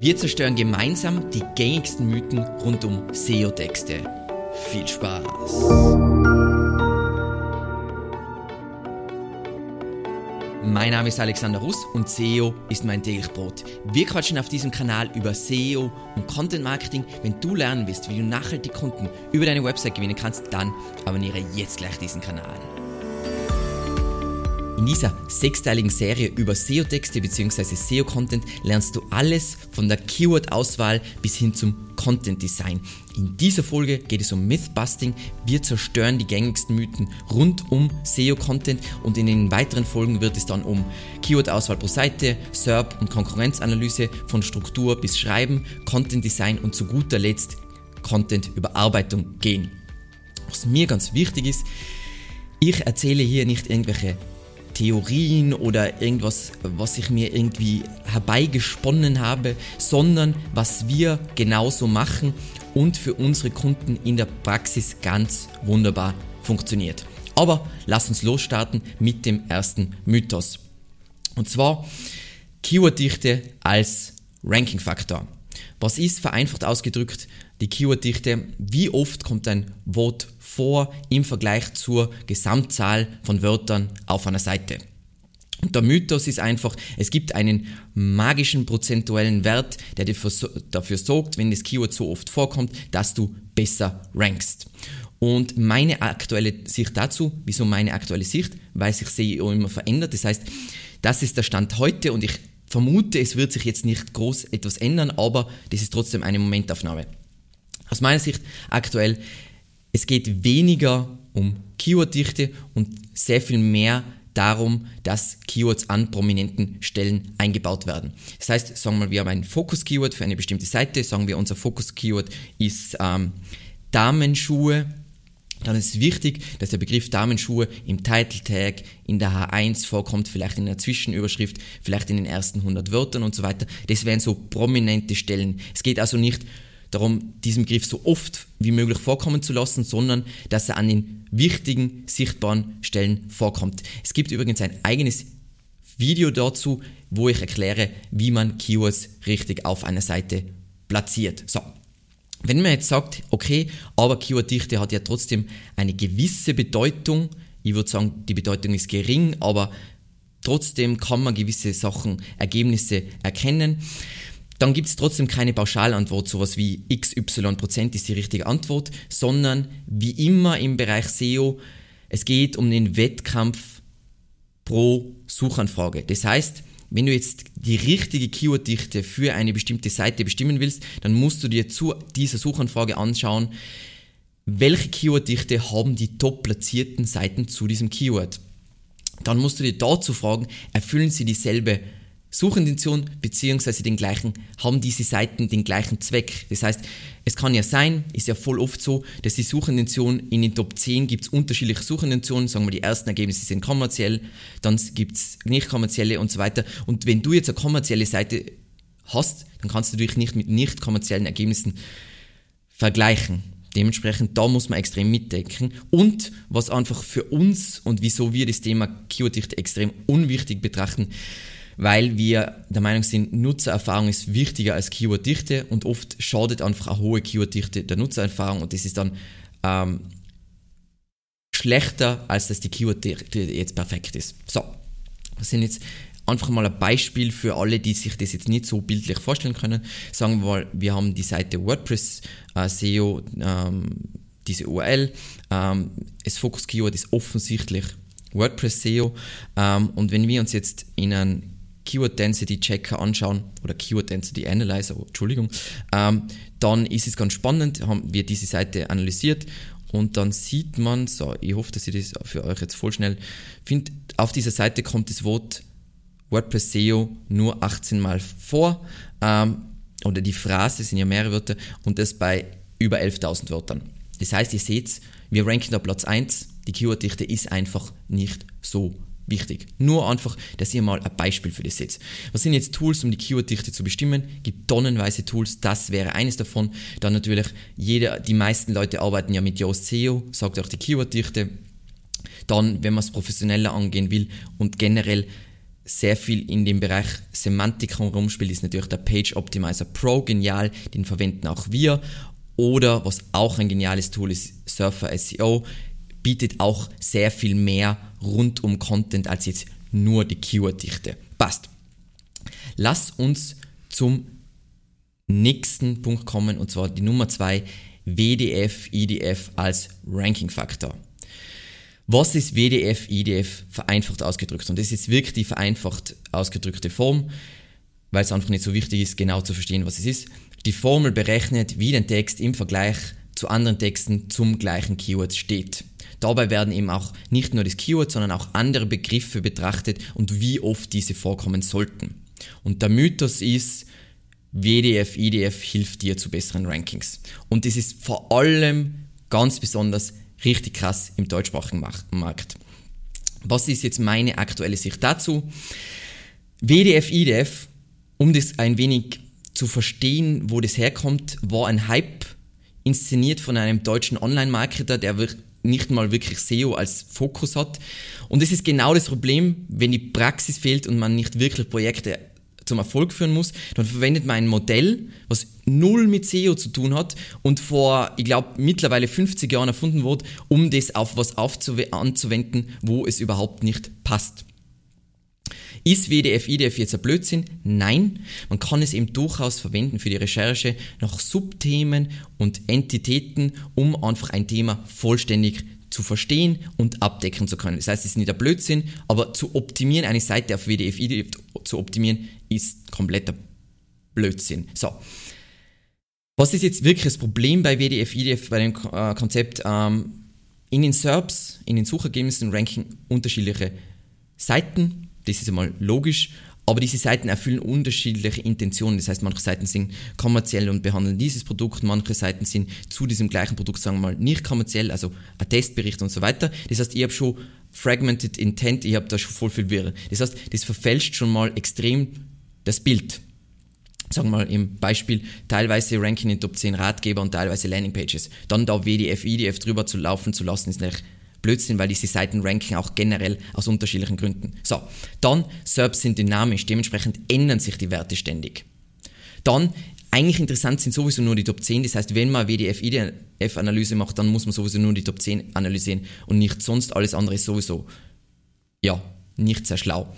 Wir zerstören gemeinsam die gängigsten Mythen rund um SEO-Texte. Viel Spaß! Mein Name ist Alexander Russ und SEO ist mein täglich Brot. Wir quatschen auf diesem Kanal über SEO und Content Marketing. Wenn du lernen willst, wie du nachhaltig Kunden über deine Website gewinnen kannst, dann abonniere jetzt gleich diesen Kanal. In dieser sechsteiligen Serie über SEO-Texte bzw. SEO-Content lernst du alles von der Keyword-Auswahl bis hin zum Content-Design. In dieser Folge geht es um Mythbusting. Wir zerstören die gängigsten Mythen rund um SEO-Content und in den weiteren Folgen wird es dann um Keyword-Auswahl pro Seite, SERP und Konkurrenzanalyse von Struktur bis Schreiben, Content-Design und zu guter Letzt Content-Überarbeitung gehen. Was mir ganz wichtig ist, ich erzähle hier nicht irgendwelche Theorien oder irgendwas, was ich mir irgendwie herbeigesponnen habe, sondern was wir genauso machen und für unsere Kunden in der Praxis ganz wunderbar funktioniert. Aber lass uns losstarten mit dem ersten Mythos. Und zwar Keyworddichte als Rankingfaktor. Was ist vereinfacht ausgedrückt die Keyworddichte? Wie oft kommt ein Wort vor im Vergleich zur Gesamtzahl von Wörtern auf einer Seite. Und der Mythos ist einfach, es gibt einen magischen prozentuellen Wert, der dafür sorgt, wenn das Keyword so oft vorkommt, dass du besser rankst. Und meine aktuelle Sicht dazu, wieso meine aktuelle Sicht? Weil sich SEO immer verändert. Das heißt, das ist der Stand heute und ich vermute, es wird sich jetzt nicht groß etwas ändern, aber das ist trotzdem eine Momentaufnahme. Aus meiner Sicht aktuell es geht weniger um Keyworddichte und sehr viel mehr darum, dass Keywords an prominenten Stellen eingebaut werden. Das heißt, sagen wir mal, wir haben ein Fokus-Keyword für eine bestimmte Seite, sagen wir, unser Fokus-Keyword ist ähm, Damenschuhe, dann ist es wichtig, dass der Begriff Damenschuhe im Title Tag, in der H1 vorkommt, vielleicht in der Zwischenüberschrift, vielleicht in den ersten 100 Wörtern und so weiter. Das wären so prominente Stellen. Es geht also nicht darum, diesen Begriff so oft wie möglich vorkommen zu lassen, sondern dass er an den wichtigen, sichtbaren Stellen vorkommt. Es gibt übrigens ein eigenes Video dazu, wo ich erkläre, wie man Keywords richtig auf einer Seite platziert. So. Wenn man jetzt sagt, okay, aber Keyworddichte hat ja trotzdem eine gewisse Bedeutung, ich würde sagen, die Bedeutung ist gering, aber trotzdem kann man gewisse Sachen, Ergebnisse erkennen dann gibt es trotzdem keine Pauschalantwort, sowas wie XY Prozent ist die richtige Antwort, sondern wie immer im Bereich SEO, es geht um den Wettkampf pro Suchanfrage. Das heißt, wenn du jetzt die richtige Keyworddichte für eine bestimmte Seite bestimmen willst, dann musst du dir zu dieser Suchanfrage anschauen, welche Keyworddichte haben die top platzierten Seiten zu diesem Keyword. Dann musst du dir dazu fragen, erfüllen sie dieselbe Suchintention beziehungsweise den gleichen, haben diese Seiten den gleichen Zweck. Das heißt, es kann ja sein, ist ja voll oft so, dass die Suchintention in den Top 10 gibt es unterschiedliche Suchintentionen, sagen wir, die ersten Ergebnisse sind kommerziell, dann gibt es nicht kommerzielle und so weiter. Und wenn du jetzt eine kommerzielle Seite hast, dann kannst du dich nicht mit nicht kommerziellen Ergebnissen vergleichen. Dementsprechend, da muss man extrem mitdenken. Und was einfach für uns und wieso wir das Thema Keyworddichte extrem unwichtig betrachten, weil wir der Meinung sind, Nutzererfahrung ist wichtiger als Keyworddichte und oft schadet einfach eine hohe Keyworddichte der Nutzererfahrung und das ist dann ähm, schlechter, als dass die Keyworddichte jetzt perfekt ist. So, das sind jetzt einfach mal ein Beispiel für alle, die sich das jetzt nicht so bildlich vorstellen können. Sagen wir mal, wir haben die Seite WordPress äh, SEO, ähm, diese URL. Ähm, das Focus Keyword ist offensichtlich WordPress SEO. Ähm, und wenn wir uns jetzt in einen Keyword Density Checker anschauen oder Keyword Density Analyzer, oh, Entschuldigung, ähm, dann ist es ganz spannend, haben wir diese Seite analysiert und dann sieht man, so, ich hoffe, dass ich das für euch jetzt voll schnell finde, auf dieser Seite kommt das Wort WordPress SEO nur 18 Mal vor ähm, oder die Phrase sind ja mehrere Wörter und das bei über 11.000 Wörtern. Das heißt, ihr seht, wir ranken da Platz 1, die Keyworddichte ist einfach nicht so wichtig. Nur einfach, dass ihr mal ein Beispiel für das seht. Was sind jetzt Tools, um die Keyworddichte zu bestimmen? Gibt tonnenweise Tools, das wäre eines davon. Dann natürlich, jeder, die meisten Leute arbeiten ja mit Yoast SEO, sagt auch die Keyworddichte. Dann, wenn man es professioneller angehen will und generell sehr viel in dem Bereich Semantik herumspielt, ist natürlich der Page Optimizer Pro genial, den verwenden auch wir. Oder was auch ein geniales Tool ist, Surfer SEO, bietet auch sehr viel mehr rund um Content als jetzt nur die Keyword-Dichte. Passt. Lass uns zum nächsten Punkt kommen und zwar die Nummer zwei WDF, IDF als Ranking-Faktor. Was ist WDF, IDF vereinfacht ausgedrückt? Und das ist wirklich die vereinfacht ausgedrückte Form, weil es einfach nicht so wichtig ist, genau zu verstehen, was es ist. Die Formel berechnet, wie der Text im Vergleich zu anderen Texten zum gleichen Keyword steht. Dabei werden eben auch nicht nur das Keyword, sondern auch andere Begriffe betrachtet und wie oft diese vorkommen sollten. Und der Mythos ist, WDF, IDF hilft dir zu besseren Rankings. Und das ist vor allem ganz besonders richtig krass im deutschsprachigen Markt. Was ist jetzt meine aktuelle Sicht dazu? WDF, IDF, um das ein wenig zu verstehen, wo das herkommt, war ein Hype inszeniert von einem deutschen Online-Marketer, der nicht mal wirklich SEO als Fokus hat. Und das ist genau das Problem, wenn die Praxis fehlt und man nicht wirklich Projekte zum Erfolg führen muss, dann verwendet man ein Modell, was null mit SEO zu tun hat und vor, ich glaube, mittlerweile 50 Jahren erfunden wurde, um das auf was anzuwenden, wo es überhaupt nicht passt. Ist WDF, IDF jetzt ein Blödsinn? Nein, man kann es eben durchaus verwenden für die Recherche nach Subthemen und Entitäten, um einfach ein Thema vollständig zu verstehen und abdecken zu können. Das heißt, es ist nicht ein Blödsinn, aber zu optimieren, eine Seite auf WDF, IDF zu optimieren, ist kompletter Blödsinn. So. Was ist jetzt wirklich das Problem bei WDF, IDF, bei dem äh, Konzept? Ähm, in den SERPs, in den Suchergebnissen ranken unterschiedliche Seiten. Das ist einmal logisch. Aber diese Seiten erfüllen unterschiedliche Intentionen. Das heißt, manche Seiten sind kommerziell und behandeln dieses Produkt, manche Seiten sind zu diesem gleichen Produkt, sagen wir mal, nicht kommerziell, also ein Testbericht und so weiter. Das heißt, ich habe schon Fragmented Intent, ich habe da schon voll viel Wirre. Das heißt, das verfälscht schon mal extrem das Bild. Sagen wir mal im Beispiel teilweise Ranking in Top 10 Ratgeber und teilweise Landingpages. Dann da WDF, IDF drüber zu laufen zu lassen, ist nicht Blödsinn, weil diese Seiten ranken auch generell aus unterschiedlichen Gründen. So, dann SERPs sind dynamisch, dementsprechend ändern sich die Werte ständig. Dann, eigentlich interessant sind sowieso nur die Top 10, das heißt, wenn man WDF-IDF-Analyse macht, dann muss man sowieso nur die Top 10 analysieren und nicht sonst alles andere ist sowieso, ja, nicht sehr schlau.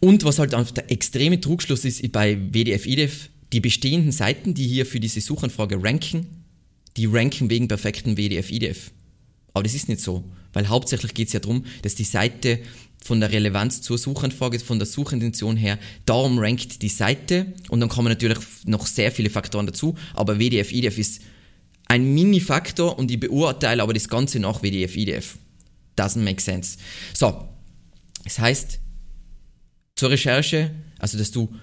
Und was halt einfach der extreme Trugschluss ist bei WDF-IDF, die bestehenden Seiten, die hier für diese Suchanfrage ranken, die ranken wegen perfekten WDF-IDF. Aber das ist nicht so, weil hauptsächlich geht es ja darum, dass die Seite von der Relevanz zur Suchanfrage, von der Suchintention her, darum rankt die Seite und dann kommen natürlich noch sehr viele Faktoren dazu, aber WDF, IDF ist ein Mini-Faktor und ich beurteile aber das Ganze nach WDF, IDF. Doesn't make sense. So, das heißt, zur Recherche, also dass du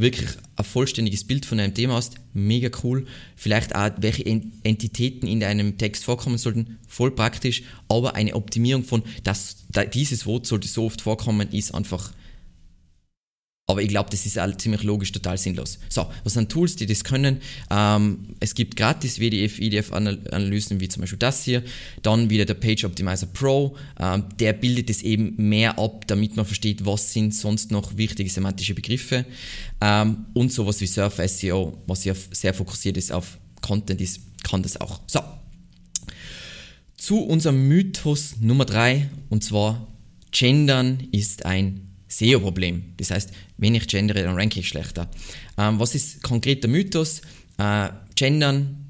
wirklich ein vollständiges Bild von einem Thema hast, mega cool. Vielleicht auch, welche Entitäten in deinem Text vorkommen sollten, voll praktisch. Aber eine Optimierung von, dass dieses Wort sollte so oft vorkommen, ist einfach aber ich glaube, das ist halt ziemlich logisch, total sinnlos. So, was sind Tools, die das können? Ähm, es gibt gratis WDF, IDF-Analysen, wie zum Beispiel das hier. Dann wieder der Page Optimizer Pro. Ähm, der bildet es eben mehr ab, damit man versteht, was sind sonst noch wichtige semantische Begriffe. Ähm, und sowas wie Surf SEO, was ja sehr fokussiert ist auf Content, ist, kann das auch. So. Zu unserem Mythos Nummer drei und zwar Gendern ist ein SEO-Problem. Das heißt, wenn ich gendere, dann ranke ich schlechter. Ähm, was ist konkret der Mythos? Äh, gendern,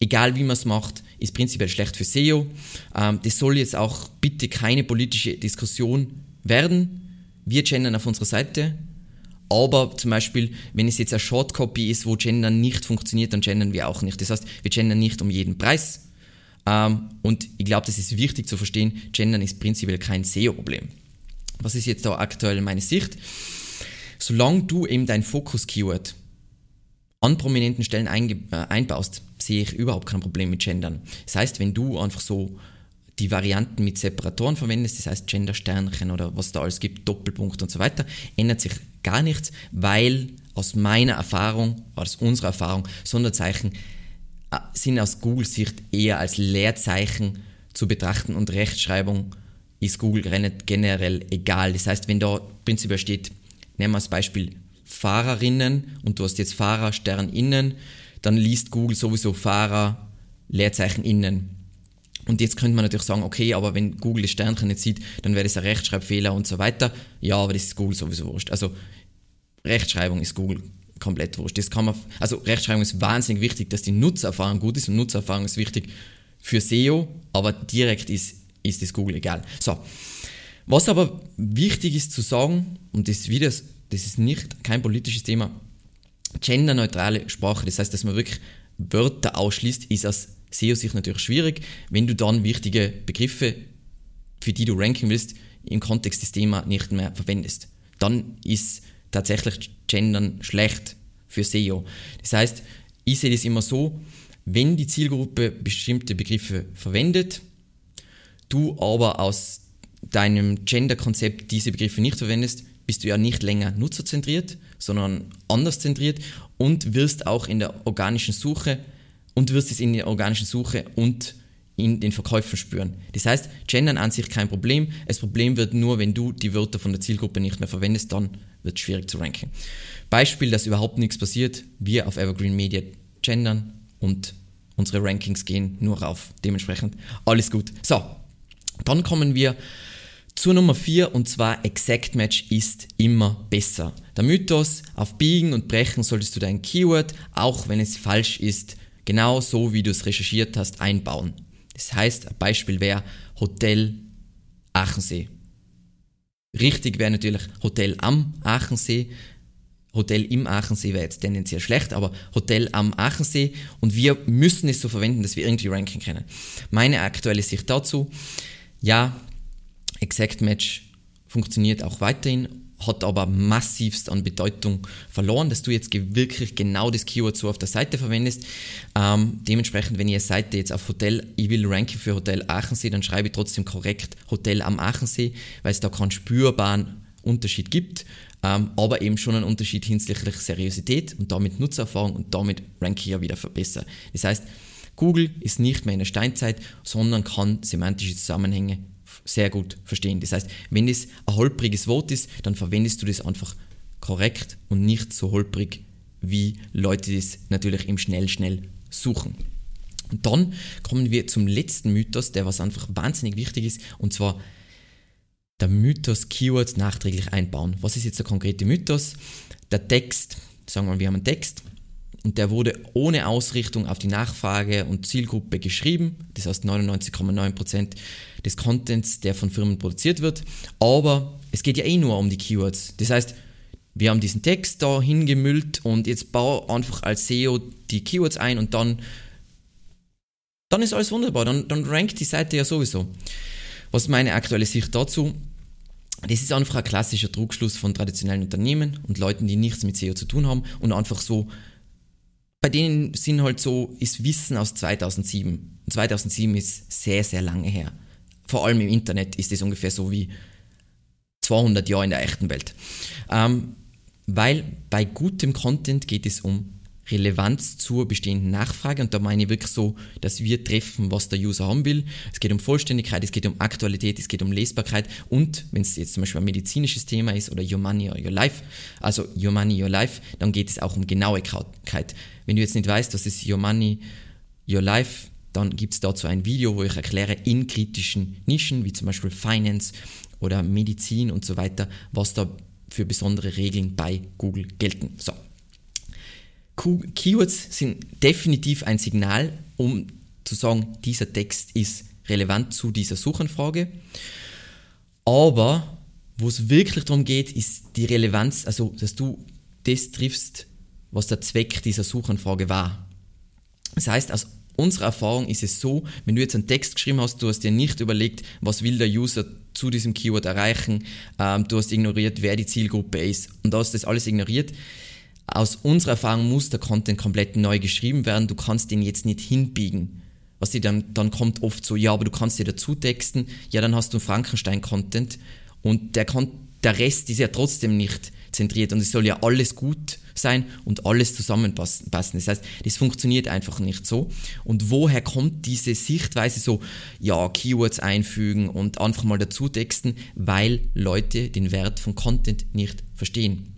egal wie man es macht, ist prinzipiell schlecht für SEO. Ähm, das soll jetzt auch bitte keine politische Diskussion werden. Wir gendern auf unserer Seite. Aber zum Beispiel, wenn es jetzt eine Shortcopy ist, wo Gendern nicht funktioniert, dann gendern wir auch nicht. Das heißt, wir gendern nicht um jeden Preis. Ähm, und ich glaube, das ist wichtig zu verstehen. Gendern ist prinzipiell kein SEO-Problem. Was ist jetzt da aktuell meine Sicht? Solange du eben dein Fokus-Keyword an prominenten Stellen äh, einbaust, sehe ich überhaupt kein Problem mit Gendern. Das heißt, wenn du einfach so die Varianten mit Separatoren verwendest, das heißt Gender-Sternchen oder was da alles gibt, Doppelpunkt und so weiter, ändert sich gar nichts, weil aus meiner Erfahrung, aus unserer Erfahrung, Sonderzeichen äh, sind aus Google-Sicht eher als Leerzeichen zu betrachten und Rechtschreibung ist Google generell egal. Das heißt, wenn da prinzipiell steht, nehmen wir als Beispiel Fahrerinnen und du hast jetzt Fahrer Stern innen, dann liest Google sowieso Fahrer Leerzeichen innen. Und jetzt könnte man natürlich sagen, okay, aber wenn Google das Sternchen nicht sieht, dann wäre das ein Rechtschreibfehler und so weiter. Ja, aber das ist Google sowieso wurscht. Also Rechtschreibung ist Google komplett wurscht. Das kann man, also Rechtschreibung ist wahnsinnig wichtig, dass die Nutzererfahrung gut ist und Nutzererfahrung ist wichtig für SEO, aber direkt ist, ist das Google egal. So. Was aber wichtig ist zu sagen, und das wieder, das ist nicht kein politisches Thema, genderneutrale Sprache, das heißt, dass man wirklich Wörter ausschließt, ist aus SEO-Sicht natürlich schwierig, wenn du dann wichtige Begriffe, für die du ranken willst, im Kontext des Themas nicht mehr verwendest. Dann ist tatsächlich Gendern schlecht für SEO. Das heißt, ich sehe das immer so, wenn die Zielgruppe bestimmte Begriffe verwendet, du aber aus deinem Gender-Konzept diese Begriffe nicht verwendest, bist du ja nicht länger nutzerzentriert, sondern anders zentriert und wirst auch in der organischen Suche und wirst es in der organischen Suche und in den Verkäufen spüren. Das heißt, Gendern an sich kein Problem. Das Problem wird nur, wenn du die Wörter von der Zielgruppe nicht mehr verwendest, dann wird es schwierig zu ranken. Beispiel, dass überhaupt nichts passiert, wir auf Evergreen Media gendern und unsere Rankings gehen nur rauf. Dementsprechend alles gut. So, dann kommen wir zur Nummer 4 und zwar Exact Match ist immer besser. Der Mythos, auf Biegen und Brechen solltest du dein Keyword, auch wenn es falsch ist, genau so wie du es recherchiert hast, einbauen. Das heißt, ein Beispiel wäre Hotel Aachensee. Richtig wäre natürlich Hotel am Aachensee. Hotel im Aachensee wäre jetzt tendenziell schlecht, aber Hotel am Aachensee und wir müssen es so verwenden, dass wir irgendwie ranken können. Meine aktuelle Sicht dazu, ja, Exact Match funktioniert auch weiterhin, hat aber massivst an Bedeutung verloren, dass du jetzt wirklich genau das Keyword so auf der Seite verwendest. Ähm, dementsprechend, wenn ihr Seite jetzt auf Hotel, ich will ranken für Hotel Aachensee, dann schreibe ich trotzdem korrekt Hotel am Aachensee, weil es da keinen spürbaren Unterschied gibt, ähm, aber eben schon einen Unterschied hinsichtlich Seriosität und damit Nutzererfahrung und damit ranke ich ja wieder besser. Das heißt, Google ist nicht mehr in der Steinzeit, sondern kann semantische Zusammenhänge sehr gut verstehen. Das heißt, wenn es ein holpriges Wort ist, dann verwendest du das einfach korrekt und nicht so holprig, wie Leute das natürlich im Schnell, schnell suchen. Und dann kommen wir zum letzten Mythos, der was einfach wahnsinnig wichtig ist, und zwar der Mythos Keywords nachträglich einbauen. Was ist jetzt der konkrete Mythos? Der Text, sagen wir mal, wir haben einen Text und der wurde ohne Ausrichtung auf die Nachfrage und Zielgruppe geschrieben. Das heißt 99,9% des Contents, der von Firmen produziert wird. Aber es geht ja eh nur um die Keywords. Das heißt, wir haben diesen Text da hingemüllt und jetzt baue einfach als SEO die Keywords ein und dann, dann ist alles wunderbar. Dann, dann rankt die Seite ja sowieso. Was meine aktuelle Sicht dazu? Das ist einfach ein klassischer Trugschluss von traditionellen Unternehmen und Leuten, die nichts mit SEO zu tun haben und einfach so bei denen sind halt so, ist Wissen aus 2007. Und 2007 ist sehr, sehr lange her. Vor allem im Internet ist es ungefähr so wie 200 Jahre in der echten Welt. Ähm, weil bei gutem Content geht es um Relevanz zur bestehenden Nachfrage und da meine ich wirklich so, dass wir treffen, was der User haben will. Es geht um Vollständigkeit, es geht um Aktualität, es geht um Lesbarkeit und wenn es jetzt zum Beispiel ein medizinisches Thema ist oder Your Money or Your Life, also Your Money, Your Life, dann geht es auch um Genauigkeit. Wenn du jetzt nicht weißt, was ist Your Money, Your Life, dann gibt es dazu ein Video, wo ich erkläre in kritischen Nischen, wie zum Beispiel Finance oder Medizin und so weiter, was da für besondere Regeln bei Google gelten. So. Keywords sind definitiv ein Signal, um zu sagen, dieser Text ist relevant zu dieser Suchanfrage. Aber wo es wirklich darum geht, ist die Relevanz, also dass du das triffst, was der Zweck dieser Suchanfrage war. Das heißt, aus unserer Erfahrung ist es so, wenn du jetzt einen Text geschrieben hast, du hast dir nicht überlegt, was will der User zu diesem Keyword erreichen, ähm, du hast ignoriert, wer die Zielgruppe ist und du hast das alles ignoriert. Aus unserer Erfahrung muss der Content komplett neu geschrieben werden, du kannst den jetzt nicht hinbiegen. Was dir dann, dann kommt oft so, ja, aber du kannst dir dazu texten, ja, dann hast du Frankenstein-Content und der, der Rest ist ja trotzdem nicht zentriert und es soll ja alles gut sein sein und alles zusammenpassen. Das heißt, das funktioniert einfach nicht so. Und woher kommt diese Sichtweise so, ja, Keywords einfügen und einfach mal dazu texten, weil Leute den Wert von Content nicht verstehen.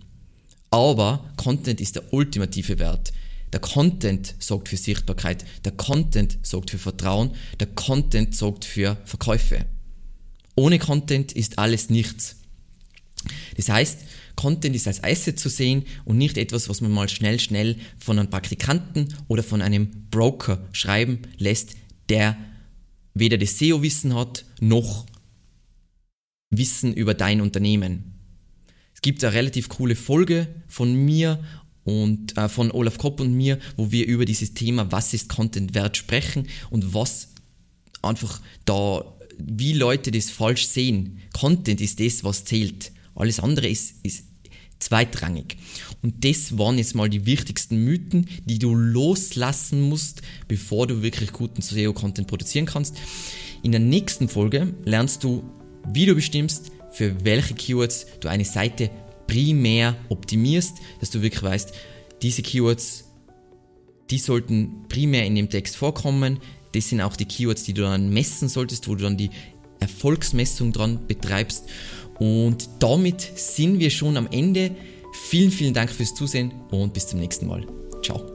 Aber Content ist der ultimative Wert. Der Content sorgt für Sichtbarkeit, der Content sorgt für Vertrauen, der Content sorgt für Verkäufe. Ohne Content ist alles nichts. Das heißt, Content ist als Asset zu sehen und nicht etwas, was man mal schnell, schnell von einem Praktikanten oder von einem Broker schreiben lässt, der weder das SEO-Wissen hat, noch Wissen über dein Unternehmen. Gibt eine relativ coole Folge von mir und äh, von Olaf Kopp und mir, wo wir über dieses Thema, was ist Content wert, sprechen und was einfach da, wie Leute das falsch sehen. Content ist das, was zählt. Alles andere ist, ist zweitrangig. Und das waren jetzt mal die wichtigsten Mythen, die du loslassen musst, bevor du wirklich guten SEO-Content produzieren kannst. In der nächsten Folge lernst du, wie du bestimmst, für welche Keywords du eine Seite primär optimierst, dass du wirklich weißt, diese Keywords, die sollten primär in dem Text vorkommen. Das sind auch die Keywords, die du dann messen solltest, wo du dann die Erfolgsmessung dran betreibst. Und damit sind wir schon am Ende. Vielen, vielen Dank fürs Zusehen und bis zum nächsten Mal. Ciao.